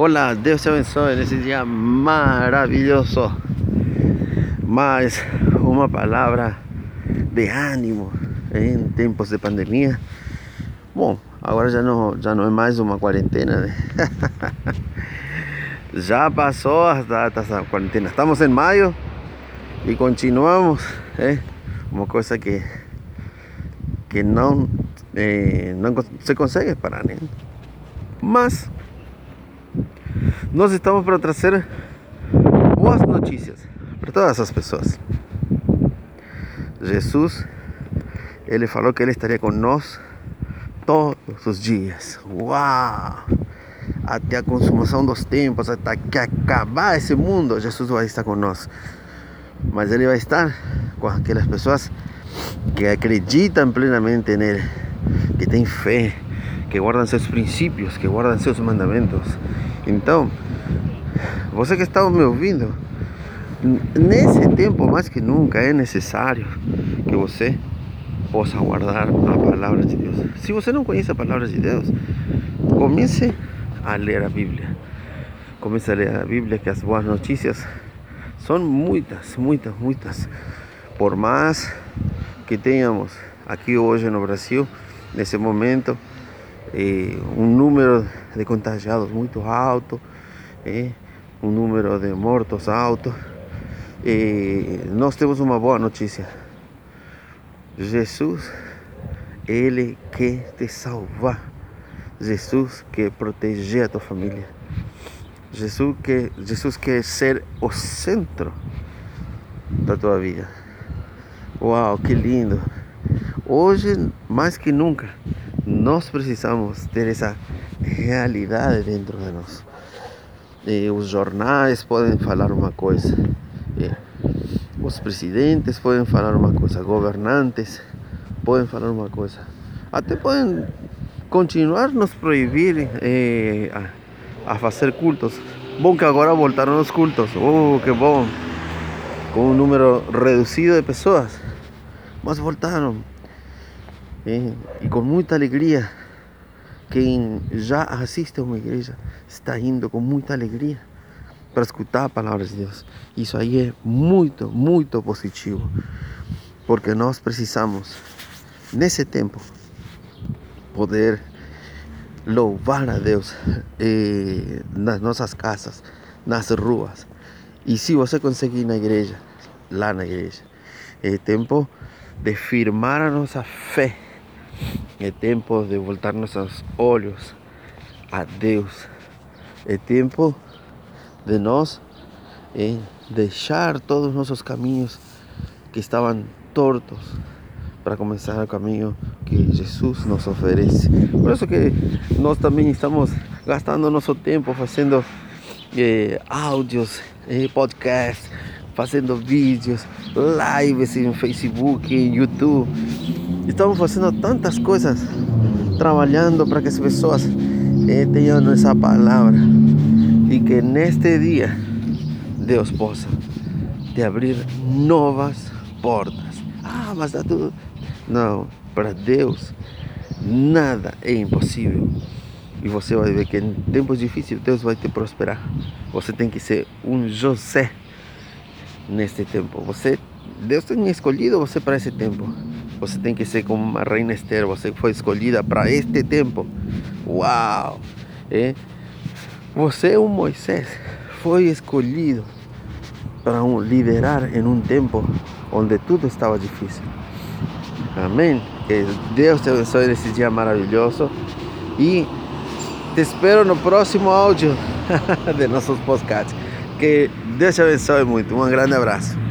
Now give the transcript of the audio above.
Hola, Deus te abençoe nesse dia maravilhoso. Mais uma palavra de ânimo em tempos de pandemia. Bom, agora já não, já não é mais uma quarentena. Né? já passou as datas da quarentena. Estamos em maio e continuamos. É uma coisa que, que não, é, não se consegue parar. Né? Mas nós estamos para trazer boas notícias para todas as pessoas. Jesus, ele falou que ele estaria conosco todos os dias. Uau! Até a consumação dos tempos, até que acabar esse mundo, Jesus vai estar conosco. Mas ele vai estar com aquelas pessoas que acreditam plenamente nele, que têm fé, que guardam seus princípios, que guardam seus mandamentos. Então, você que está me ouvindo, nesse tempo mais que nunca é necessário que você possa guardar a palavra de Deus. Se você não conhece a palavra de Deus, comece a ler a Bíblia. Comece a ler a Bíblia, que as boas notícias são muitas, muitas, muitas. Por mais que tenhamos aqui hoje no Brasil, nesse momento, eh, um número de contagiados muito alto, eh, um número de mortos alto. Eh, nós temos uma boa notícia. Jesus, Ele quer te salvar. Jesus quer proteger a tua família. Jesus quer, Jesus quer ser o centro da tua vida. Uau, que lindo! Hoje, mais que nunca, nós precisamos ter essa realidade dentro de nós. E os jornais podem falar uma coisa, e os presidentes podem falar uma coisa, governantes podem falar uma coisa, até podem continuar nos proibir eh, a, a, fazer cultos. Bom que agora voltaram os cultos, oh que bom, com um número reduzido de pessoas, mas voltaram. Eh, e com muita alegria. Quem já assiste a uma igreja está indo com muita alegria para escutar a palavra de Deus. Isso aí é muito, muito positivo. Porque nós precisamos, nesse tempo, poder louvar a Deus eh, nas nossas casas, nas ruas. E se você conseguir na igreja, lá na igreja, é tempo de firmar a nossa fé é tempo de voltar nossos olhos a Deus. É tempo de nós eh, deixar todos os nossos caminhos que estavam tortos para começar o caminho que Jesus nos oferece. Por isso que nós também estamos gastando nosso tempo fazendo eh, áudios, eh, podcasts, fazendo vídeos, lives em Facebook, em YouTube Estamos fazendo tantas coisas, trabalhando para que as pessoas eh, tenham essa palavra e que neste dia Deus possa te abrir novas portas. Ah, mas está tudo. Não, para Deus nada é impossível. E você vai ver que em tempos difíceis Deus vai te prosperar. Você tem que ser um José neste tempo. Você, Deus tem escolhido você para esse tempo. Você tem que ser como uma reina Esther. Você foi escolhida para este tempo. Uau! É? Você, um Moisés, foi escolhido para um, liderar em um tempo onde tudo estava difícil. Amém? Que Deus te abençoe nesse dia maravilhoso. E te espero no próximo áudio de nossos podcasts. Que Deus te abençoe muito. Um grande abraço.